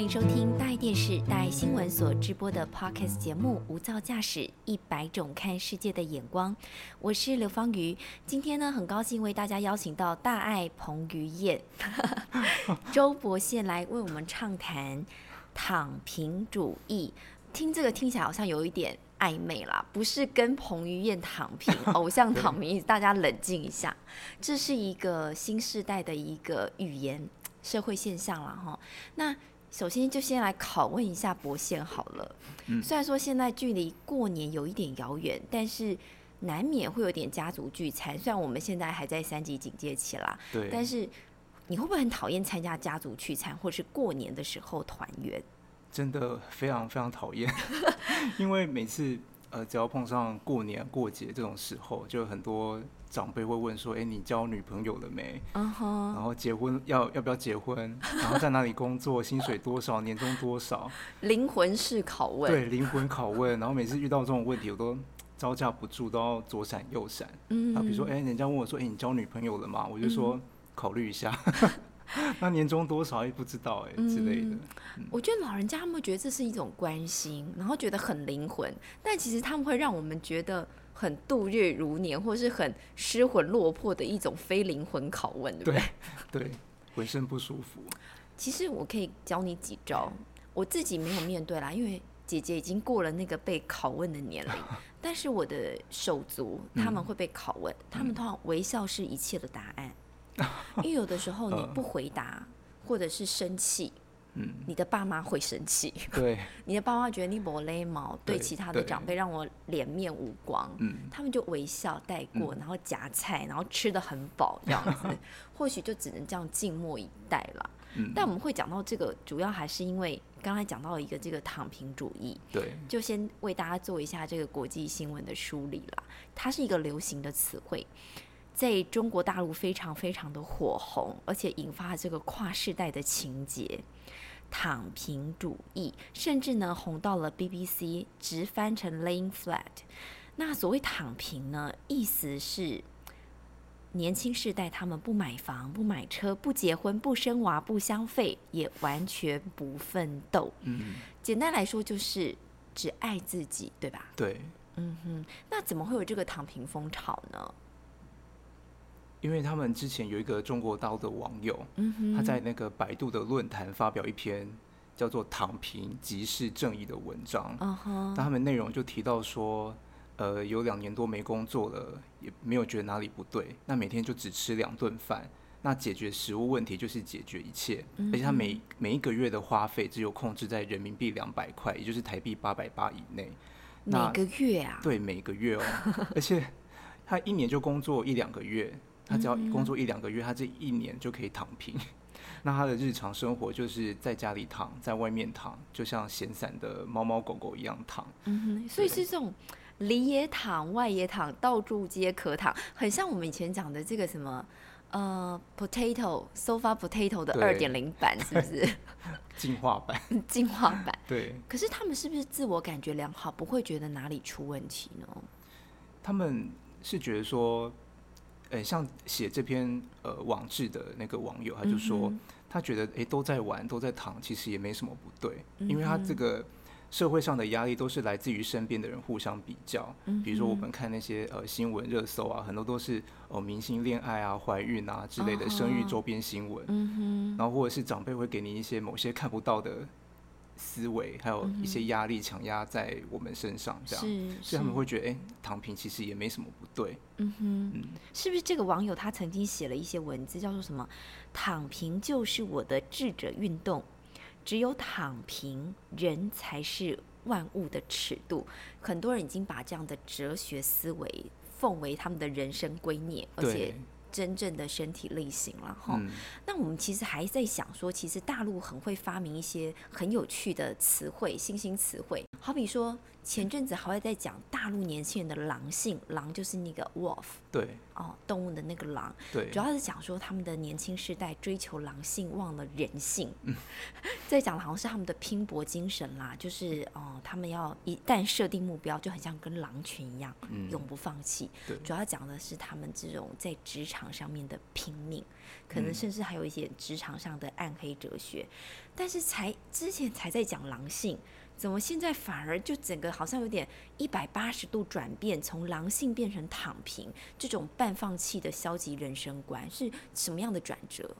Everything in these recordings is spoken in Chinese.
欢迎收听大爱电视、大爱新闻所直播的 Podcast 节目《无噪驾驶一百种看世界的眼光》，我是刘芳瑜。今天呢，很高兴为大家邀请到大爱彭于晏、周伯宪来为我们畅谈躺平主义。听这个听起来好像有一点暧昧啦，不是跟彭于晏躺平、偶像躺平，大家冷静一下，这是一个新时代的一个语言社会现象了哈。那首先就先来拷问一下伯宪好了。嗯虽然说现在距离过年有一点遥远，但是难免会有点家族聚餐。虽然我们现在还在三级警戒期啦，对，但是你会不会很讨厌参加家族聚餐，或是过年的时候团圆？真的非常非常讨厌，因为每次呃只要碰上过年过节这种时候，就有很多长辈会问说：“哎、你交女朋友了没？然后结婚要要不要结婚？然后在哪里工作？薪水多少？年终多少？” 灵魂式拷问。对，灵魂拷问。然后每次遇到这种问题，我都招架不住，都要左闪右闪。嗯啊，比如说，哎、人家问我说：“哎、你交女朋友了吗？”我就说：“考虑一下。” 那年终多少也不知道哎、之类的。嗯我觉得老人家他们会觉得这是一种关心，然后觉得很灵魂，但其实他们会让我们觉得很度日如年，或是很失魂落魄的一种非灵魂拷问，对不对？对 对，浑身不舒服。其实我可以教你几招，我自己没有面对啦，因为姐姐已经过了那个被拷问的年龄，但是我的手足他们会被拷问，他们通常微笑是一切的答案，因为有的时候你不回答或者是生气，嗯，你的爸妈会生气。对，你的爸妈觉得你没礼貌，对对其他的长辈让我脸面无光，嗯，他们就微笑带过，然后夹菜，然后吃的很饱这样子，或许就只能这样静默以待了。嗯但我们会讲到这个，主要还是因为刚才讲到一个这个躺平主义，对，就先为大家做一下这个国际新闻的梳理啦。它是一个流行的词汇，在中国大陆非常非常的火红，而且引发这个跨世代的情节。躺平主义，甚至呢红到了 BBC，直翻成 laying flat。那所谓躺平呢，意思是年轻世代他们不买房、不买车、不结婚、不生娃、不消费，也完全不奋斗。嗯，简单来说就是只爱自己，对吧？对，嗯哼，那怎么会有这个躺平风潮呢？因为他们之前有一个中国刀的网友，他在那个百度的论坛发表一篇叫做“躺平即是正义”的文章，那他们内容就提到说，呃，有两年多没工作了，也没有觉得哪里不对，那每天就只吃两顿饭。那解决食物问题就是解决一切，而且他每每一个月的花费只有控制在人民币两百块，也就是台币八百八以内。那每个月啊，对，每个月哦，而且他一年就工作一两个月，他只要工作一两个月，他这一年就可以躺平。那他的日常生活就是在家里躺，在外面躺，就像闲散的猫猫狗狗一样躺。嗯哼，所以是这种里也躺，外也躺，到处皆可躺，很像我们以前讲的这个什么呃 potato sofa potato 的对二点零版，是不是 进化版，进化版？对可是他们是不是自我感觉良好，不会觉得哪里出问题呢？他们是觉得说，呃，像写这篇呃网志的那个网友，他就说，嗯他觉得诶都在玩，都在躺，其实也没什么不对，因为他嗯这个社会上的压力都是来自于身边的人互相比较，嗯比如说我们看那些呃新闻热搜啊，很多都是哦明星恋爱啊、怀孕啊之类的生育周边新闻，嗯然后或者是长辈会给你一些某些看不到的思维，还有一些压力强压在我们身上，这样，所以他们会觉得，哎、躺平其实也没什么不对。嗯哼，是不是这个网友他曾经写了一些文字，叫做什么“躺平就是我的智者运动”，只有躺平，人才是万物的尺度。很多人已经把这样的哲学思维奉为他们的人生圭臬，而且对，真正的身体力行了哈。嗯，那我们其实还在想说，其实大陆很会发明一些很有趣的词汇，新兴词汇。好比说，前阵子还会在讲大陆年轻人的狼性，狼就是那个 wolf 对。哦，动物的那个狼，对。主，要是讲说他们的年轻世代追求狼性，忘了人性。嗯。在讲的好像是他们的拼搏精神啦，就是哦，他们要一旦设定目标，就很像跟狼群一样，嗯。永不放弃。对。主要讲的是他们这种在职场场上面的拼命，可能甚至还有一些职场上的暗黑哲学。但是才之前才在讲狼性，怎么现在反而就整个好像有点一百八十度转变，从狼性变成躺平这种半放弃的消极人生观，是什么样的转折？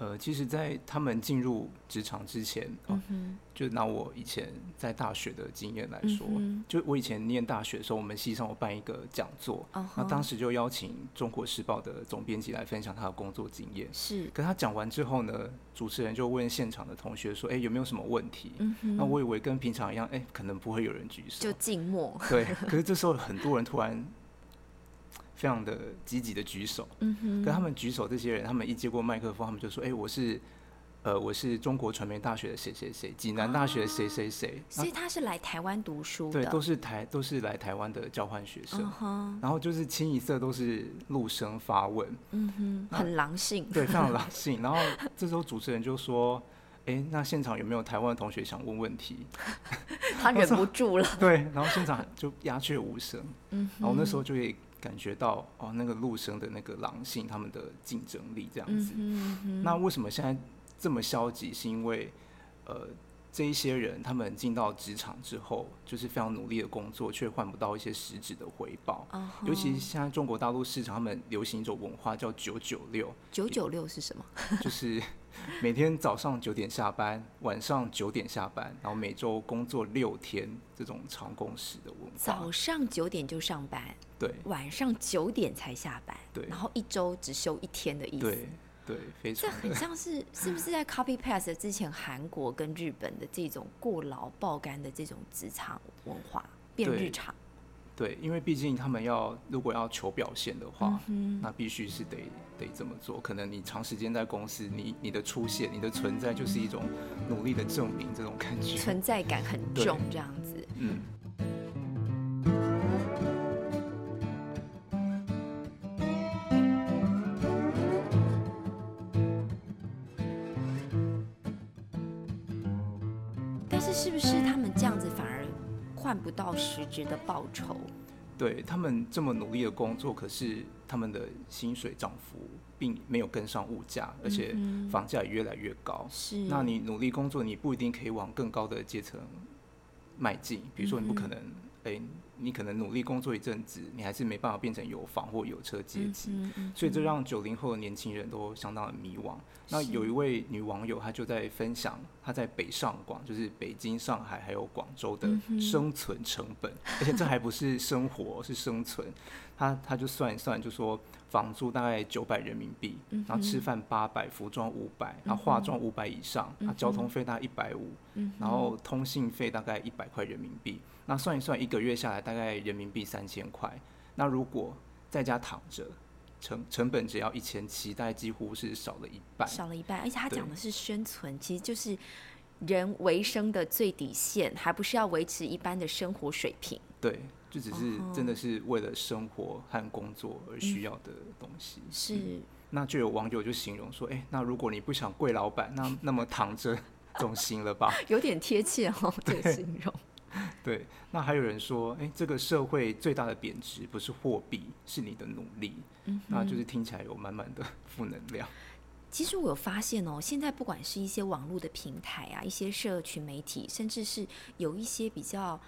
呃，其实，在他们进入职场之前，哦，就拿我以前在大学的经验来说，就我以前念大学的时候，我们系上有办一个讲座，那当时就邀请《中国时报》的总编辑来分享他的工作经验。是，可他讲完之后呢，主持人就问现场的同学说：“哎，有没有什么问题？”那我以为跟平常一样，哎，可能不会有人举手，就静默。对，可是这时候很多人突然。非常的积极的举手，嗯哼，跟他们举手这些人，他们一接过麦克风，他们就说：“哎，我是，呃，我是中国传媒大学的谁谁谁，济南大学的谁谁谁。”所以他是来台湾读书的，对，都是台都是来台湾的交换学生，然后就是清一色都是陆生发问，嗯哼，很狼性，对，非常狼性。然后这时候主持人就说：“哎，那现场有没有台湾的同学想问问题？” 他忍不住了，对，然后现场就鸦雀无声，嗯，然后那时候就会。感觉到哦，那个陆生的那个狼性，他们的竞争力这样子。那为什么现在这么消极？是因为呃，这一些人他们进到职场之后，就是非常努力的工作，却换不到一些实质的回报。尤其是现在中国大陆市场，他们流行一种文化叫“九九六”。九九六是什么？就是每天早上九点下班，晚上九点下班，然后每周工作六天，这种长工时的文化。早上九点就上班。对，晚上九点才下班，对，然后一周只休一天的意思，对，对，非常。这很像是 是不是在 copy paste 之前韩国跟日本的这种过劳爆肝的这种职场文化变日常？对，因为毕竟他们要如果要求表现的话，嗯那必须是得得这么做。可能你长时间在公司，你你的出现、你的存在就是一种努力的证明，这种感觉存在感很重，这样子，嗯。到实质的报酬？对他们这么努力的工作，可是他们的薪水涨幅并没有跟上物价，而且房价也越来越高。是，那你努力工作，你不一定可以往更高的阶层迈进。比如说，你不可能，哎。你可能努力工作一阵子，你还是没办法变成有房或有车阶级，所以这让九零后的年轻人都相当的迷惘。那有一位女网友，她就在分享她在北上广，就是北京、上海还有广州的生存成本，而且这还不是生活，是生存。她她就算一算，就说房租大概九百人民币，然后吃饭八百，服装五百，然后化妆五百以上，啊交通费大概一百五，然后通信费大概一百块人民币。那算一算，一个月下来大概人民币三千块。那如果在家躺着，成成本只要一千七，大概几乎是少了一半。少了一半，而且他讲的是生存，其实就是人维生的最底线，还不是要维持一般的生活水平。对，就只是真的是为了生活和工作而需要的东西。是。那就有网友就形容说：“哎，那如果你不想跪老板，那那么躺着 总行了吧？”有点贴切哦，这个形容。对，那还有人说，哎，这个社会最大的贬值不是货币，是你的努力。嗯，那就是听起来有满满的 负能量。其实我有发现哦，现在不管是一些网络的平台啊，一些社群媒体，甚至是有一些比较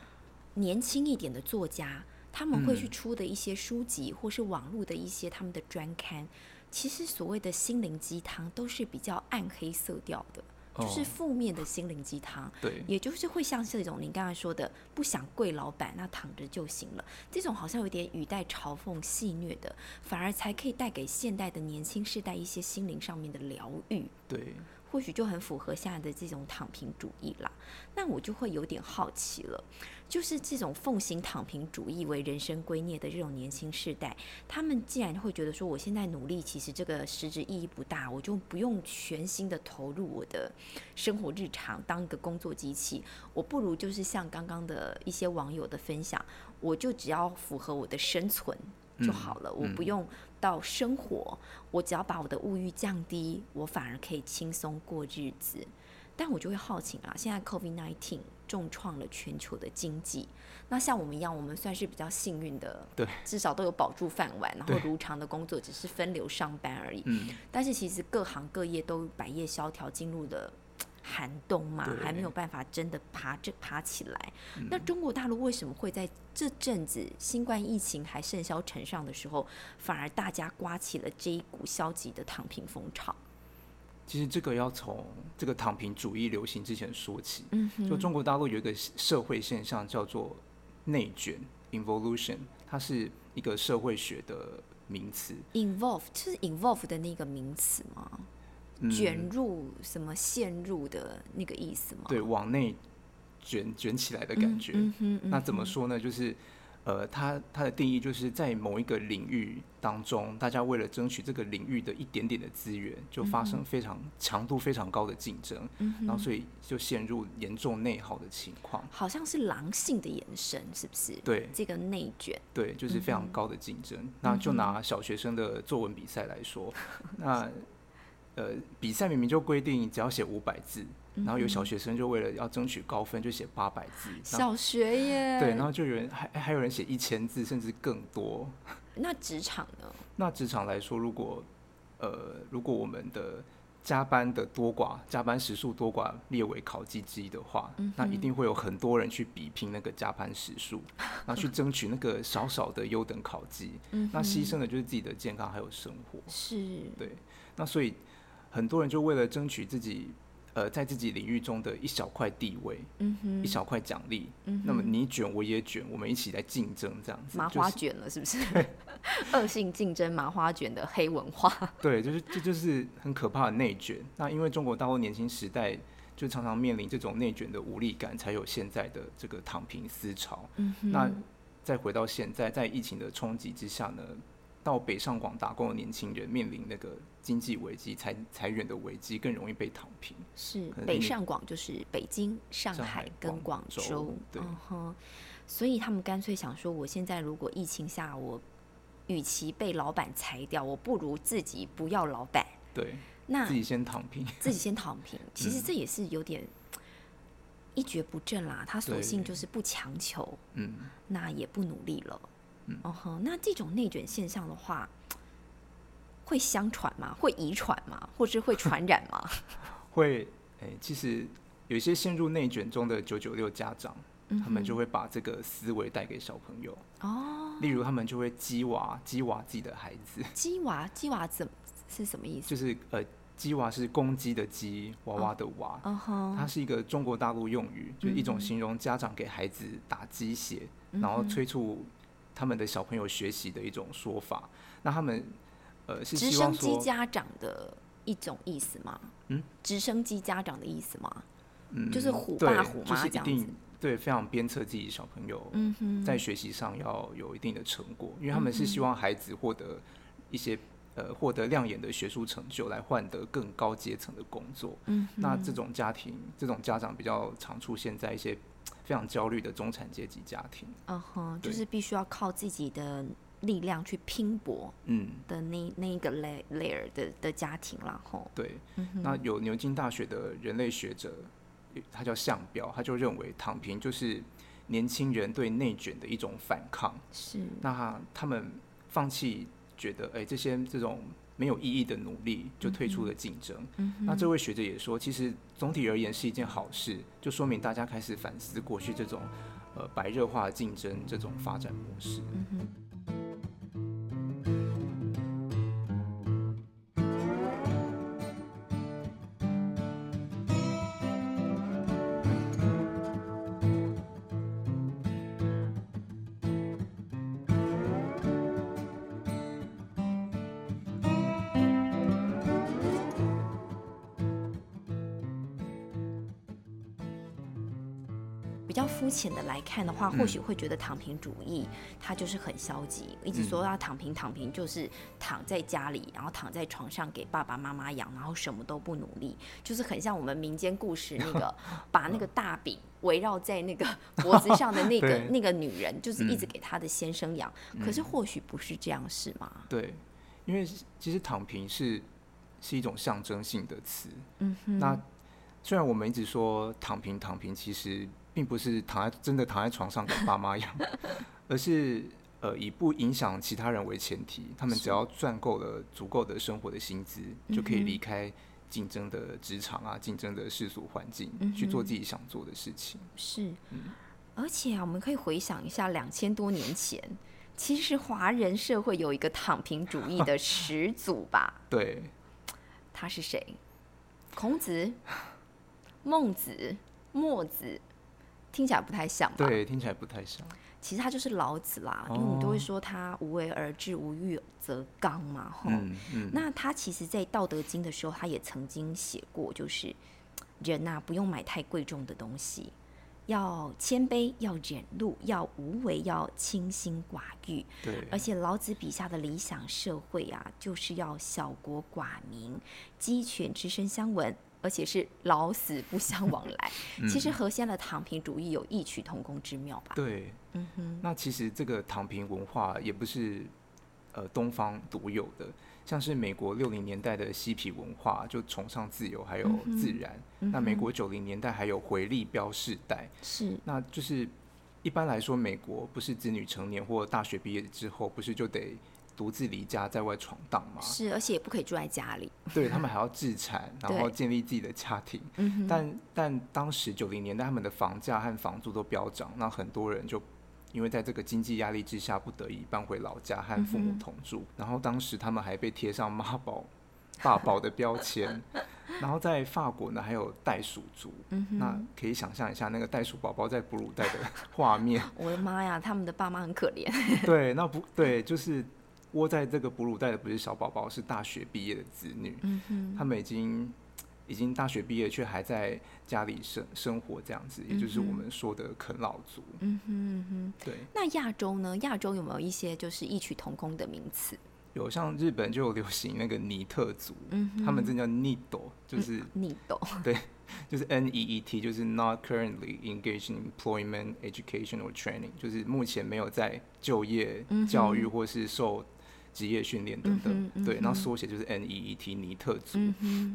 年轻一点的作家，他们会去出的一些书籍，或是网络的一些他们的专刊，其实所谓的心灵鸡汤都是比较暗黑色调的。就是负面的心灵鸡汤，对，也就是会像这种你刚才说的，不想跪老板，那躺着就行了。这种好像有点语带嘲讽、戏谑的，反而才可以带给现代的年轻世代一些心灵上面的疗愈。对。或许就很符合现在的这种躺平主义啦。那我就会有点好奇了，就是这种奉行躺平主义为人生圭臬的这种年轻世代，他们既然会觉得说，我现在努力其实这个实质意义不大，我就不用全心的投入我的生活日常，当一个工作机器，我不如就是像刚刚的一些网友的分享，我就只要符合我的生存就好了，我不用。到生活，我只要把我的物欲降低，我反而可以轻松过日子。但我就会好奇啊，现在 COVID-19 重创了全球的经济，那像我们一样，我们算是比较幸运的，对，至少都有保住饭碗，然后如常的工作，只是分流上班而已。嗯，但是其实各行各业都百业萧条，进入了寒冬嘛，对还没有办法真的爬这爬起来。嗯那中国大陆为什么会在这阵子新冠疫情还盛嚣尘上的时候，反而大家刮起了这一股消极的躺平风潮？其实这个要从这个躺平主义流行之前说起。嗯哼，就中国大陆有一个社会现象叫做内卷 （involution），它是一个社会学的名词。involve 就是 involve 的那个名词吗？嗯卷入什么陷入的那个意思吗？对，往内卷卷起来的感觉。嗯哼，嗯那怎么说呢？就是呃，它它的定义就是在某一个领域当中，大家为了争取这个领域的一点点的资源，就发生非常强度非常高的竞争，嗯然后所以就陷入严重内耗的情况。好像是狼性的延伸，是不是？对这个内卷，对，就是非常高的竞争。那就拿小学生的作文比赛来说，那呃，比赛明明就规定只要写五百字，然后有小学生就为了要争取高分，就写八百字。小学耶。对，然后就有人还还有人写一千字，甚至更多。那职场呢？那职场来说，如果呃，如果我们的加班的多寡、加班时数多寡列为考绩之一的话，那一定会有很多人去比拼那个加班时数，然后去争取那个少少的优等考绩。那牺牲的就是自己的健康还有生活。是，对，那所以很多人就为了争取自己呃在自己领域中的一小块地位、嗯哼，一小块奖励，嗯那么你卷我也卷，我们一起来竞争这样子。麻花卷了，是不是？恶性竞争麻花卷的黑文化。对，就是这就是很可怕的内卷。那因为中国大陆年轻时代就常常面临这种内卷的无力感，才有现在的这个躺平思潮。嗯，那再回到现在，在疫情的冲击之下呢，到北上广打工的年轻人面临那个经济危机、裁裁员的危机，更容易被躺平。是北上广就是北京、上海跟广广州州，对嗯哼，所以他们干脆想说，我现在如果疫情下，我与其被老板裁掉，我不如自己不要老板，对，那自己先躺平。自己先躺平。其实嗯这也是有点一蹶不振啦，他索性就是不强求，嗯，那也不努力了。嗯哼，那这种内卷现象的话，会相传吗？会遗传吗？或是会传染吗？会诶、其实有一些陷入内卷中的九九六家长，他们就会把这个思维带给小朋友。哦，例如，他们就会鸡娃鸡娃自己的孩子，鸡娃，鸡娃怎是什么意思？就是呃，鸡娃是公鸡的鸡，娃娃的娃。嗯哼，它是一个中国大陆用语，就是一种嗯形容家长给孩子打鸡血，然后催促他们的小朋友学习的一种说法。那他们呃是直升机家长的一种意思吗？嗯，直升机家长的意思吗？嗯，就是虎爸虎就是一定妈这样子。对非常鞭策自己小朋友嗯哼，在学习上要有一定的成果，因为他们是嗯希望孩子获得一些呃获得亮眼的学术成就，来换得更高阶层的工作。嗯，那这种家庭，这种家长比较常出现在一些非常焦虑的中产阶级家庭。嗯哼，就是必须要靠自己的力量去拼搏嗯，的那那一个 layer 的的家庭然后，对。嗯哼，那有牛津大学的人类学者，他叫向彪，他就认为躺平就是年轻人对内卷的一种反抗。是，那他他们放弃觉得，哎、这些这种没有意义的努力，就退出了竞争。嗯，那这位学者也说，其实总体而言是一件好事，就说明大家开始反思过去这种呃白热化竞争这种发展模式。嗯比较肤浅的来看的话，或许会觉得躺平主义它就是很消极，一直说要躺平，躺平就是躺在家里，然后躺在床上给爸爸妈妈养，然后什么都不努力，就是很像我们民间故事那个 把那个大饼围绕在那个 脖子上的那个那个女人，就是一直给她的先生养。可是或许不是这样，是吗？对，因为其实躺平是是一种象征性的词。嗯哼，那虽然我们一直说躺平躺平，其实并不是躺在真的躺在床上跟爸妈养，而是呃以不影响其他人为前提，他们只要赚够了足够的生活的薪资，就可以离开竞争的职场啊，竞争的世俗环境，去做自己想做的事情。是，而且啊，我们可以回想一下，两千多年前，其实华人社会有一个躺平主义的始祖吧？对，他是谁？孔子、孟子、墨子，听起来不太像吧？对，听起来不太像。其实他就是老子啦，因为我们都会说他无为而治，无欲则刚嘛，哈。嗯嗯，那他其实，在《道德经》的时候，他也曾经写过，就是人呐、不用买太贵重的东西，要谦卑，要忍辱，要无为，要清心寡欲。对，而且老子笔下的理想社会啊，就是要小国寡民，鸡犬之声相闻，而且是老死不相往来。其实和现在的躺平主义有异曲同工之妙吧？对，嗯哼，那其实这个躺平文化也不是呃东方独有的，像是美国六零年代的嬉皮文化就崇尚自由还有自然，那美国九零年代还有回力标世代，是。那就是一般来说，美国不是子女成年或大学毕业之后，不是就得独自离家在外闯荡吗？是，而且也不可以住在家里。对他们还要自产，然后建立自己的家庭。但但当时九零年代他们的房价和房租都飙涨，那很多人就因为在这个经济压力之下，不得已搬回老家和父母同住。然后当时他们还被贴上妈宝、爸宝的标签。然后在法国呢，还有袋鼠族。那可以想象一下那个袋鼠宝宝在哺乳袋的画面。我的妈呀，他们的爸妈很可怜。对，那不对，就是窝在这个哺乳袋的不是小宝宝，是大学毕业的子女。嗯哼，他们已经已经大学毕业，却还在家里生生活这样子，也就是我们说的啃老族。嗯哼嗯哼。对，那亚洲呢？亚洲有没有一些就是异曲同工的名词？有像日本就有流行那个尼特族，嗯哼，他们这叫 NEET，就是、逆斗。就是 N E E T，就是 Not currently engaged in employment, education or training，就是目前没有在就业、嗯教育或是受职业训练等等。对，嗯哼那缩写就是 N E E T，尼特族。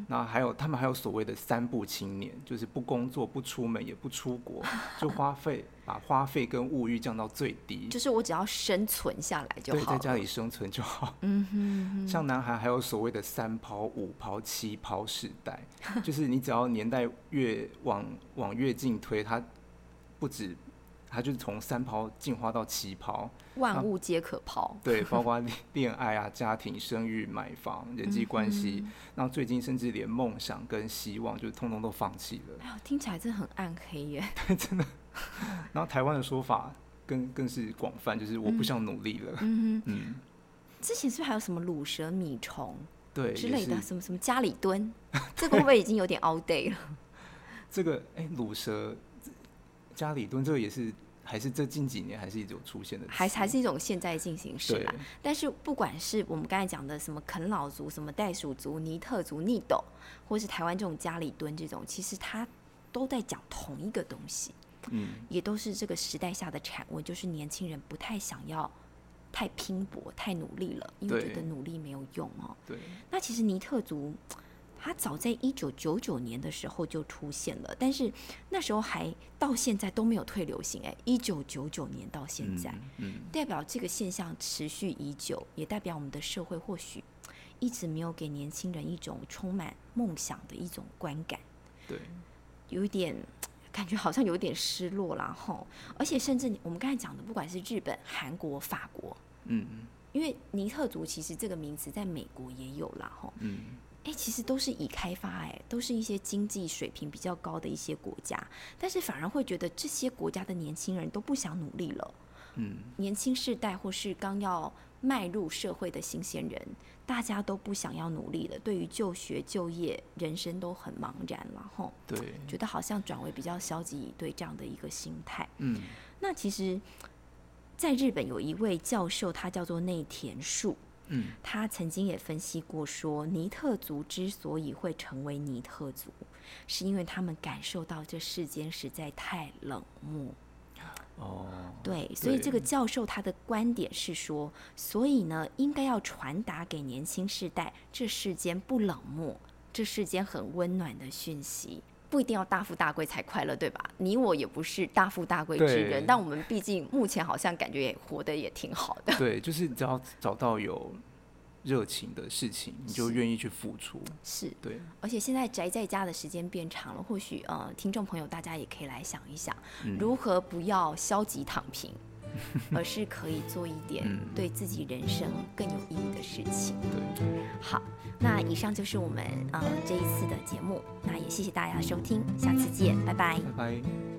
那还有他们还有所谓的三不青年，就是不工作、不出门、也不出国，就花费把花费跟物欲降到最低，就是我只要生存下来就对，好对。在家里生存就好。嗯哼像男孩还有所谓的三抛、五抛、七抛世代，就是你只要年代越往往越近推，他不止，它就是从三抛进化到七抛，万物皆可抛。对，包括恋恋爱啊、家庭、生育、买房、人际关系，嗯那最近甚至连梦想跟希望，就通通都放弃了。哎呦，听起来真的很暗黑耶。对，真的然后台湾的说法更更是广泛，就是我不想努力了。嗯哼，嗯，之前是不是还有什么乳蛇米虫对，之类的，什么什么家里蹲？这个会不会已经有点 out day 了？这个哎，乳蛇、家里蹲，这个也是还是这近几年还是一种出现的，还还是一种现在进行式对。啦。但是不管是我们刚才讲的什么啃老族、什么袋鼠族、尼特族、逆斗，或是台湾这种家里蹲这种，其实它都在讲同一个东西，嗯，也都是这个时代下的产物，就是年轻人不太想要太拼搏、太努力了，因为觉得努力没有用哦。对，那其实尼特族，它早在一九九九年的时候就出现了，但是那时候还到现在都没有退流行。哎，一九九九年到现在，嗯，嗯代表这个现象持续已久，也代表我们的社会或许一直没有给年轻人一种充满梦想的一种观感，对，有一点。感觉好像有点失落啦，吼！而且甚至你我们刚才讲的，不管是日本、韩国、法国，嗯因为尼特族其实这个名词在美国也有啦，吼。嗯，哎、其实都是已开发，哎，都是一些经济水平比较高的一些国家，但是反而会觉得这些国家的年轻人都不想努力了。嗯，年轻世代或是刚要迈入社会的新鲜人，大家都不想要努力了，对于就学、就业、人生都很茫然了，吼，对，觉得好像转为比较消极以对这样的一个心态。嗯那其实，在日本有一位教授，他叫做内田树，嗯他曾经也分析过说，尼特族之所以会成为尼特族，是因为他们感受到这世间实在太冷漠。哦，对，所以这个教授他的观点是说，所以呢，应该要传达给年轻世代，这世间不冷漠，这世间很温暖的讯息。不一定要大富大贵才快乐，对吧？你我也不是大富大贵之人，但我们毕竟目前好像感觉也活得也挺好的。对，就是只要找到有热情的事情，你就愿意去付出。是，对，而且现在宅在家的时间变长了，或许呃，听众朋友大家也可以来想一想，嗯如何不要消极躺平，而是可以做一点嗯对自己人生更有意义的事情。对，好，那以上就是我们呃这一次的节目，那也谢谢大家收听，下次见，拜拜。拜拜。